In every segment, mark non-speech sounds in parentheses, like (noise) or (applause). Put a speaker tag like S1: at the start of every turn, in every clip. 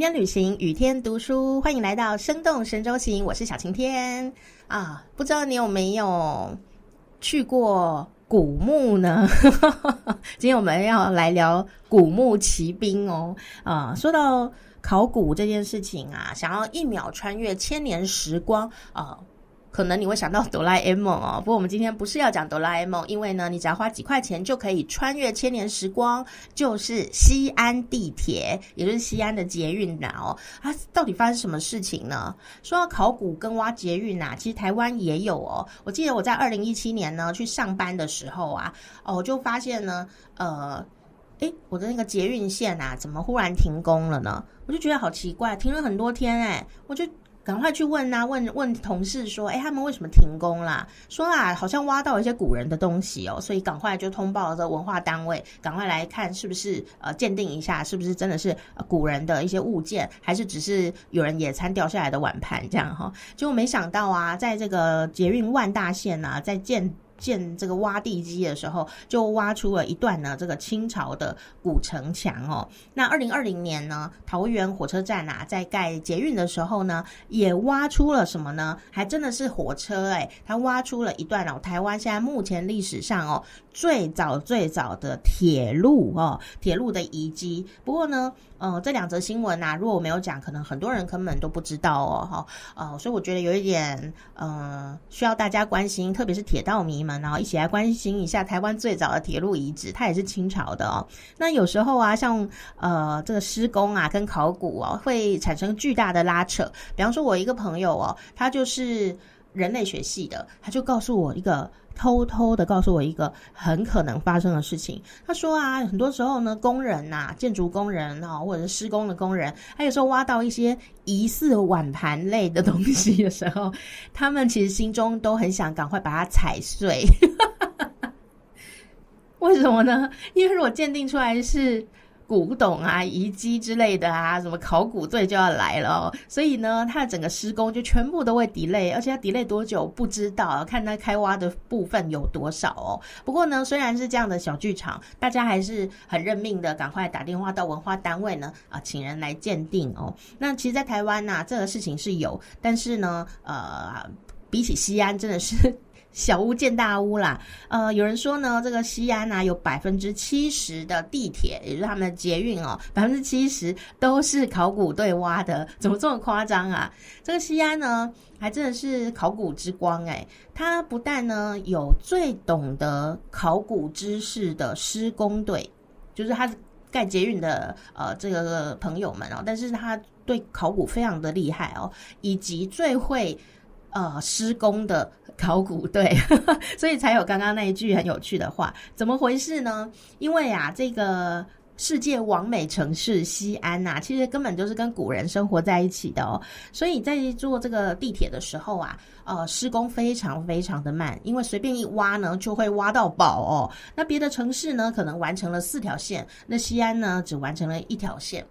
S1: 天旅行，雨天读书，欢迎来到生动神州行，我是小晴天啊。不知道你有没有去过古墓呢？(laughs) 今天我们要来聊古墓奇兵哦。啊，说到考古这件事情啊，想要一秒穿越千年时光啊。可能你会想到哆啦 A 梦哦，不过我们今天不是要讲哆啦 A 梦，因为呢，你只要花几块钱就可以穿越千年时光，就是西安地铁，也就是西安的捷运呐哦。它到底发生什么事情呢？说到考古跟挖捷运呐，其实台湾也有哦。我记得我在二零一七年呢去上班的时候啊，哦，我就发现呢，呃，诶，我的那个捷运线啊，怎么忽然停工了呢？我就觉得好奇怪，停了很多天哎，我就。赶快去问啊，问问同事说，哎，他们为什么停工啦？说啊，好像挖到一些古人的东西哦，所以赶快就通报这文化单位，赶快来看是不是呃鉴定一下，是不是真的是古人的一些物件，还是只是有人野餐掉下来的碗盘这样哈？结果没想到啊，在这个捷运万大线啊，在建。建这个挖地基的时候，就挖出了一段呢，这个清朝的古城墙哦。那二零二零年呢，桃园火车站啊，在盖捷运的时候呢，也挖出了什么呢？还真的是火车哎，它挖出了一段哦，台湾现在目前历史上哦。最早最早的铁路哦，铁路的遗迹。不过呢，呃，这两则新闻呐，如果我没有讲，可能很多人根本都不知道哦，哈，呃，所以我觉得有一点，呃，需要大家关心，特别是铁道迷然后一起来关心一下台湾最早的铁路遗址，它也是清朝的哦。那有时候啊，像呃这个施工啊，跟考古哦，会产生巨大的拉扯。比方说，我一个朋友哦，他就是人类学系的，他就告诉我一个。偷偷的告诉我一个很可能发生的事情。他说啊，很多时候呢，工人呐，建筑工人啊，或者是施工的工人，他有时候挖到一些疑似碗盘类的东西的时候，他们其实心中都很想赶快把它踩碎。为什么呢？因为如果鉴定出来是。古董啊，遗迹之类的啊，什么考古队就要来了，所以呢，它的整个施工就全部都会 delay，而且它 delay 多久不知道，看它开挖的部分有多少哦。不过呢，虽然是这样的小剧场，大家还是很认命的，赶快打电话到文化单位呢，啊，请人来鉴定哦。那其实，在台湾呢，这个事情是有，但是呢，呃，比起西安，真的是。小巫见大巫啦，呃，有人说呢，这个西安啊，有百分之七十的地铁，也就是他们的捷运哦，百分之七十都是考古队挖的，怎么这么夸张啊？这个西安呢，还真的是考古之光诶，它不但呢有最懂得考古知识的施工队，就是他盖捷运的呃这个朋友们哦，但是他对考古非常的厉害哦，以及最会。呃，施工的考古队，(laughs) 所以才有刚刚那一句很有趣的话。怎么回事呢？因为啊，这个世界完美城市西安呐，其实根本就是跟古人生活在一起的哦。所以在做这个地铁的时候啊，呃，施工非常非常的慢，因为随便一挖呢，就会挖到宝哦。那别的城市呢，可能完成了四条线，那西安呢，只完成了一条线。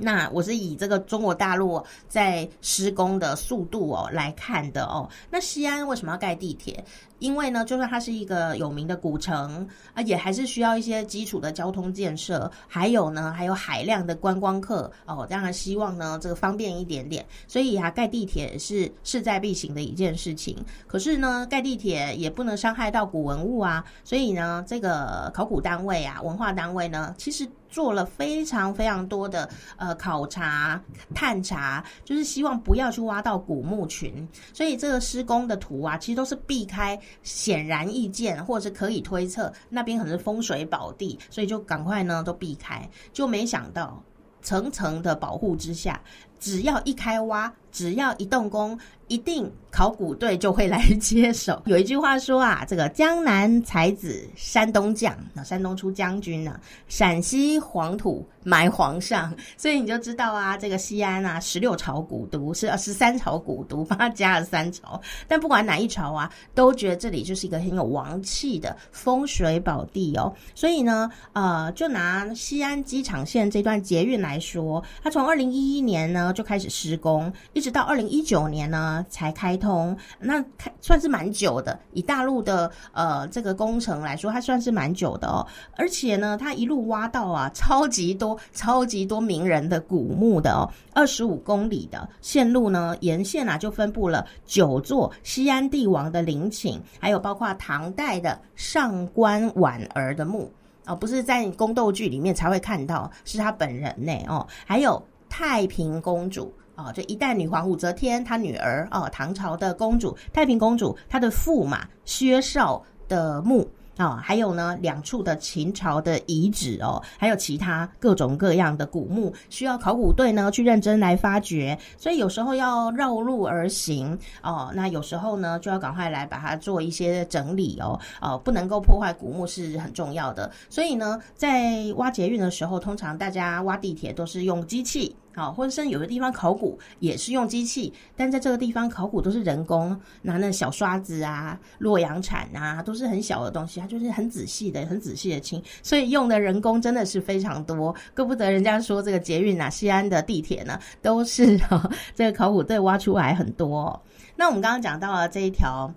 S1: 那我是以这个中国大陆在施工的速度哦来看的哦。那西安为什么要盖地铁？因为呢，就算它是一个有名的古城啊，也还是需要一些基础的交通建设，还有呢，还有海量的观光客哦。当然希望呢，这个方便一点点，所以啊，盖地铁是势在必行的一件事情。可是呢，盖地铁也不能伤害到古文物啊，所以呢，这个考古单位啊，文化单位呢，其实。做了非常非常多的呃考察探查，就是希望不要去挖到古墓群，所以这个施工的图啊，其实都是避开显然易见或者是可以推测那边可能是风水宝地，所以就赶快呢都避开，就没想到层层的保护之下，只要一开挖，只要一动工。一定考古队就会来接手。有一句话说啊，这个江南才子山东将，那山东出将军呢，陕西黄土埋皇上，所以你就知道啊，这个西安啊，十六朝古都是十三朝古都，帮他加了三朝。但不管哪一朝啊，都觉得这里就是一个很有王气的风水宝地哦。所以呢，呃，就拿西安机场线这段捷运来说，它从二零一一年呢。就开始施工，一直到二零一九年呢才开通。那开算是蛮久的，以大陆的呃这个工程来说，它算是蛮久的哦。而且呢，它一路挖到啊超级多、超级多名人的古墓的哦，二十五公里的线路呢，沿线啊就分布了九座西安帝王的陵寝，还有包括唐代的上官婉儿的墓。哦，不是在宫斗剧里面才会看到，是他本人呢。哦，还有太平公主哦，这一代女皇武则天她女儿哦，唐朝的公主太平公主她的驸马薛绍的墓。啊，还有呢，两处的秦朝的遗址哦，还有其他各种各样的古墓，需要考古队呢去认真来发掘，所以有时候要绕路而行哦。那有时候呢，就要赶快来把它做一些整理哦，哦，不能够破坏古墓是很重要的。所以呢，在挖捷运的时候，通常大家挖地铁都是用机器。好，或者甚至有的地方考古也是用机器，但在这个地方考古都是人工拿那小刷子啊、洛阳铲啊，都是很小的东西，它就是很仔细的、很仔细的清，所以用的人工真的是非常多。怪不得人家说这个捷运啊、西安的地铁呢，都是 (laughs) 这个考古队挖出来很多。那我们刚刚讲到了这一条。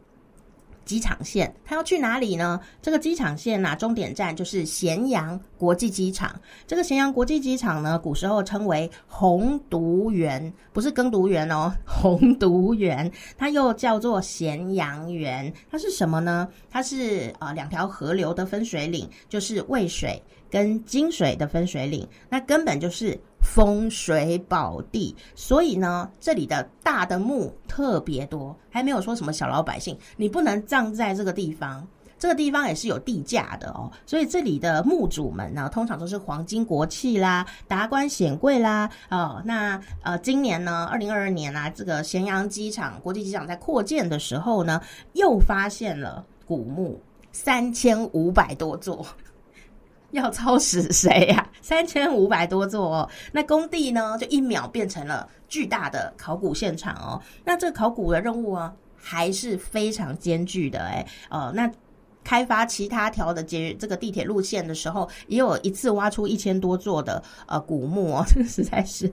S1: 机场线，它要去哪里呢？这个机场线呐，终点站就是咸阳国际机场。这个咸阳国际机场呢，古时候称为洪都园，不是耕读园哦，(laughs) 洪都园。它又叫做咸阳园，它是什么呢？它是啊两条河流的分水岭，就是渭水跟金水的分水岭。那根本就是。风水宝地，所以呢，这里的大的墓特别多，还没有说什么小老百姓，你不能葬在这个地方，这个地方也是有地价的哦。所以这里的墓主们呢，通常都是皇亲国戚啦、达官显贵啦。哦，那呃，今年呢，二零二二年啊，这个咸阳机场国际机场在扩建的时候呢，又发现了古墓三千五百多座。要超时谁呀？三千五百多座哦，那工地呢，就一秒变成了巨大的考古现场哦。那这考古的任务啊，还是非常艰巨的哎。呃，那开发其他条的捷这个地铁路线的时候，也有一次挖出一千多座的呃古墓哦，这个实在是。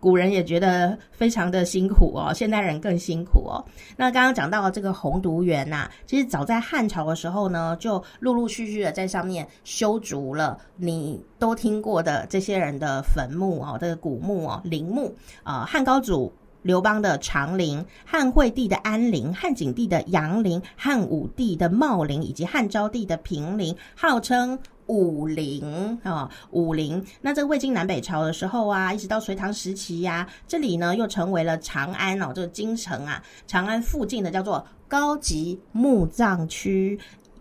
S1: 古人也觉得非常的辛苦哦，现代人更辛苦哦。那刚刚讲到这个洪都园呐，其实早在汉朝的时候呢，就陆陆续续的在上面修筑了你都听过的这些人的坟墓哦，这个古墓哦，陵墓啊，汉高祖刘邦的长陵、汉惠帝的安陵、汉景帝的杨陵、汉武帝的茂陵以及汉昭帝的平陵，号称。武陵啊，武陵。那这个魏晋南北朝的时候啊，一直到隋唐时期呀，这里呢又成为了长安哦，这个京城啊，长安附近的叫做高级墓葬区。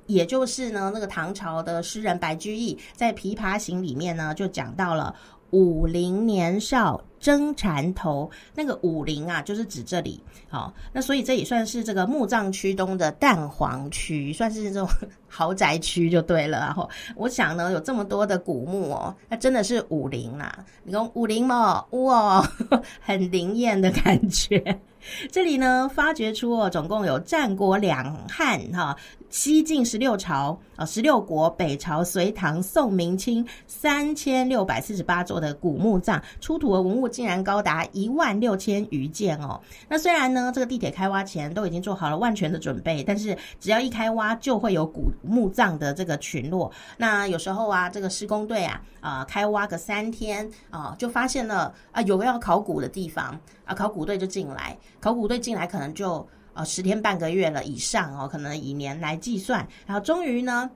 S1: 也就是呢，那个唐朝的诗人白居易在《琵琶行》里面呢，就讲到了武陵年少。争缠头，那个武陵啊，就是指这里。好，那所以这也算是这个墓葬区东的蛋黄区，算是这种豪宅区就对了。然后我想呢，有这么多的古墓哦，那真的是武陵啦。你讲武陵嘛，哇，(laughs) 很灵验的感觉。这里呢，发掘出哦，总共有战国两汉哈，西晋十六朝啊，十六国，北朝、隋唐、宋、明清三千六百四十八座的古墓葬，出土的文物竟然高达一万六千余件哦。那虽然呢，这个地铁开挖前都已经做好了万全的准备，但是只要一开挖，就会有古墓葬的这个群落。那有时候啊，这个施工队啊，啊，开挖个三天啊，就发现了啊，有个要考古的地方啊，考古队就进来。考古队进来可能就呃十天半个月了以上哦，可能以年来计算，然后终于呢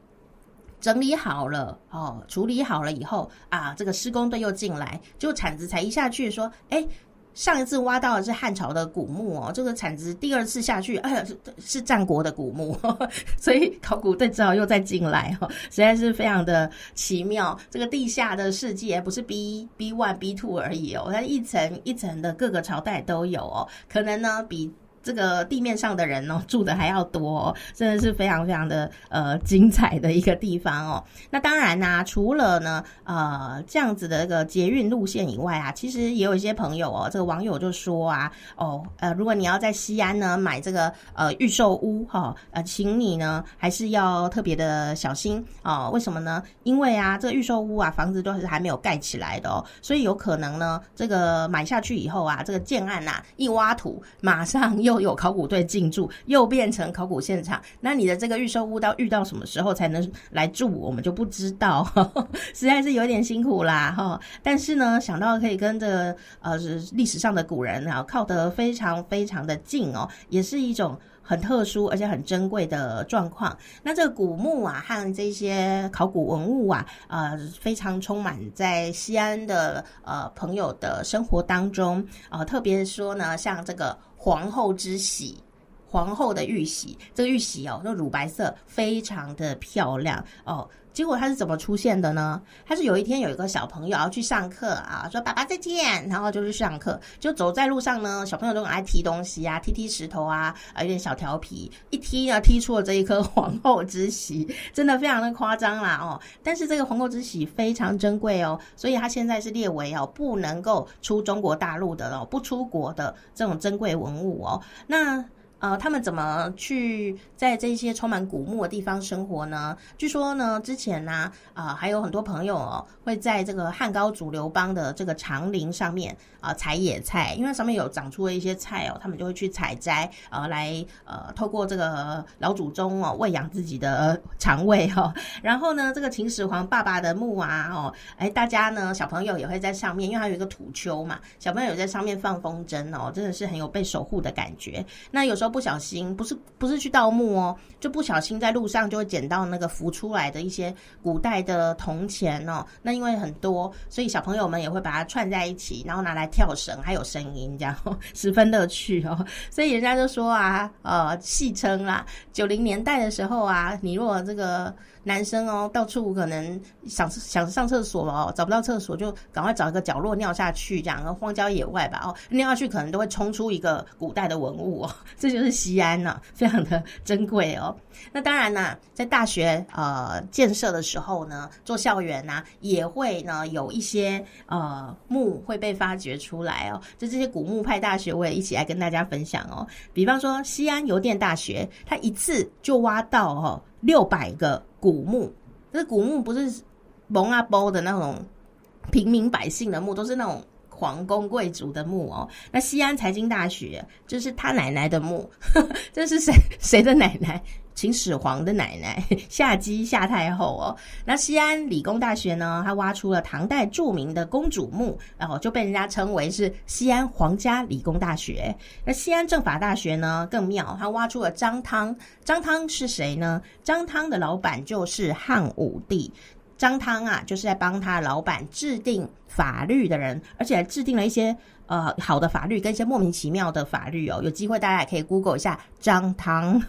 S1: 整理好了哦，处理好了以后啊，这个施工队又进来，就铲子才一下去说，哎，上一次挖到的是汉朝的古墓哦，这个铲子第二次下去，哎呀是是战国的古墓，(laughs) 所以考古队只好又再进来哦，实在是非常的奇妙，这个地下的世界不是 B B one B two 而已哦，它一层一层的各个朝代都有哦，可能呢比。这个地面上的人哦 (laughs) 住的还要多，真的是非常非常的呃精彩的一个地方哦。那当然呢，除了呢呃这样子的一个捷运路线以外啊，其实也有一些朋友哦，这个网友就说啊，哦呃，如果你要在西安呢买这个呃预售屋哈，呃，请你呢还是要特别的小心哦。为什么呢？因为啊，这个预售屋啊，房子都是还没有盖起来的哦，所以有可能呢，这个买下去以后啊，这个建案呐一挖土，马上又又有考古队进驻，又变成考古现场。那你的这个预售屋到遇到什么时候才能来住，我们就不知道，(laughs) 实在是有点辛苦啦哈。但是呢，想到可以跟着呃历史上的古人啊靠得非常非常的近哦，也是一种。很特殊而且很珍贵的状况。那这个古墓啊，和这些考古文物啊，呃，非常充满在西安的呃朋友的生活当中啊。特别说呢，像这个皇后之玺，皇后的玉玺，这个玉玺哦，那乳白色，非常的漂亮哦。结果他是怎么出现的呢？他是有一天有一个小朋友要去上课啊，说爸爸再见，然后就去上课，就走在路上呢，小朋友都很爱踢东西啊，踢踢石头啊，啊有点小调皮，一踢呢踢出了这一颗皇后之玺，真的非常的夸张啦哦。但是这个皇后之玺非常珍贵哦，所以它现在是列为哦不能够出中国大陆的哦，不出国的这种珍贵文物哦。那。呃，他们怎么去在这些充满古墓的地方生活呢？据说呢，之前呢，啊，还有很多朋友哦，会在这个汉高祖刘邦的这个长陵上面啊采野菜，因为上面有长出了一些菜哦，他们就会去采摘，呃，来呃，透过这个老祖宗哦喂养自己的肠胃哦。然后呢，这个秦始皇爸爸的墓啊，哦，哎，大家呢小朋友也会在上面，因为它有一个土丘嘛，小朋友在上面放风筝哦，真的是很有被守护的感觉。那有时候。不小心，不是不是去盗墓哦，就不小心在路上就会捡到那个浮出来的一些古代的铜钱哦。那因为很多，所以小朋友们也会把它串在一起，然后拿来跳绳，还有声音，这样 (laughs) 十分乐趣哦。所以人家就说啊，呃，戏称啦，九零年代的时候啊，你如果这个。男生哦，到处可能想想上厕所哦，找不到厕所就赶快找一个角落尿下去，这样荒郊野外吧哦，尿下去可能都会冲出一个古代的文物哦，(laughs) 这就是西安呢，非常的珍贵哦。那当然呢，在大学呃建设的时候呢，做校园呐，也会呢有一些呃墓会被发掘出来哦。就这些古墓派大学，我也一起来跟大家分享哦。比方说西安邮电大学，它一次就挖到哦。六百个古墓，这古墓不是蒙阿波的那种平民百姓的墓，都是那种皇宫贵族的墓哦。那西安财经大学就是他奶奶的墓，(laughs) 这是谁谁的奶奶？秦始皇的奶奶 (laughs) 夏姬夏太后哦，那西安理工大学呢，它挖出了唐代著名的公主墓，然后就被人家称为是西安皇家理工大学。那西安政法大学呢更妙，它挖出了张汤。张汤是谁呢？张汤的老板就是汉武帝。张汤啊，就是在帮他老板制定法律的人，而且还制定了一些。呃，好的法律跟一些莫名其妙的法律哦，有机会大家也可以 Google 一下张汤。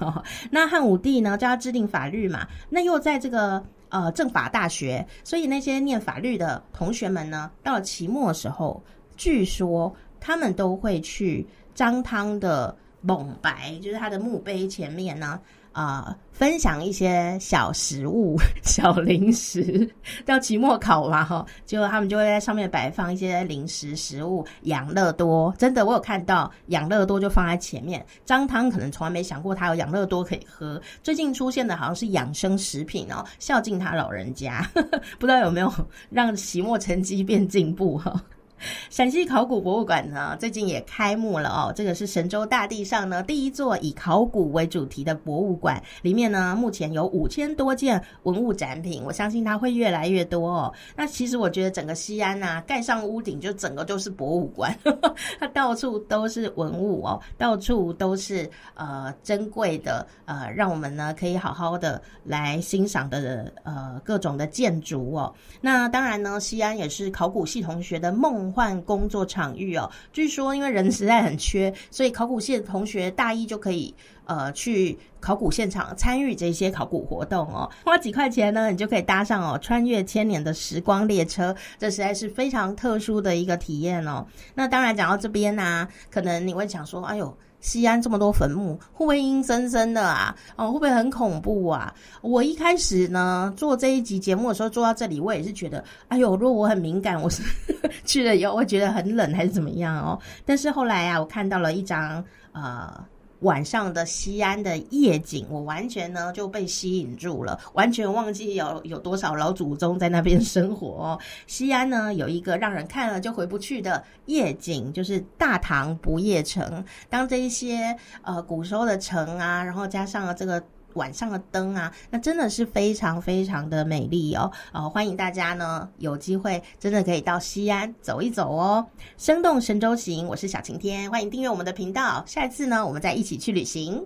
S1: 那汉武帝呢，叫他制定法律嘛，那又在这个呃政法大学，所以那些念法律的同学们呢，到了期末的时候，据说他们都会去张汤的蒙白，就是他的墓碑前面呢。啊，分享一些小食物、(laughs) 小零食，(laughs) 到期末考嘛哈，就他们就会在上面摆放一些零食、食物，养乐多。真的，我有看到养乐多就放在前面。张汤可能从来没想过他有养乐多可以喝。最近出现的好像是养生食品哦，孝敬他老人家，(laughs) 不知道有没有让期末成绩变进步哈。(laughs) 陕西考古博物馆呢，最近也开幕了哦。这个是神州大地上呢第一座以考古为主题的博物馆，里面呢目前有五千多件文物展品，我相信它会越来越多哦。那其实我觉得整个西安呐，盖上屋顶就整个就是博物馆，(laughs) 它到处都是文物哦，到处都是呃珍贵的呃，让我们呢可以好好的来欣赏的呃各种的建筑哦。那当然呢，西安也是考古系同学的梦。换工作场域哦，据说因为人实在很缺，所以考古系的同学大一就可以呃去考古现场参与这些考古活动哦，花几块钱呢，你就可以搭上哦穿越千年的时光列车，这实在是非常特殊的一个体验哦。那当然讲到这边呢，可能你会想说，哎呦。西安这么多坟墓，会不会阴森森的啊？哦，会不会很恐怖啊？我一开始呢做这一集节目的时候，做到这里，我也是觉得，哎呦，如果我很敏感，我是 (laughs) 去了以后会觉得很冷还是怎么样哦？但是后来啊，我看到了一张呃。晚上的西安的夜景，我完全呢就被吸引住了，完全忘记有有多少老祖宗在那边生活。哦。(laughs) 西安呢有一个让人看了就回不去的夜景，就是大唐不夜城。当这一些呃古时候的城啊，然后加上了这个。晚上的灯啊，那真的是非常非常的美丽哦！呃，欢迎大家呢有机会真的可以到西安走一走哦。生动神州行，我是小晴天，欢迎订阅我们的频道。下一次呢，我们再一起去旅行。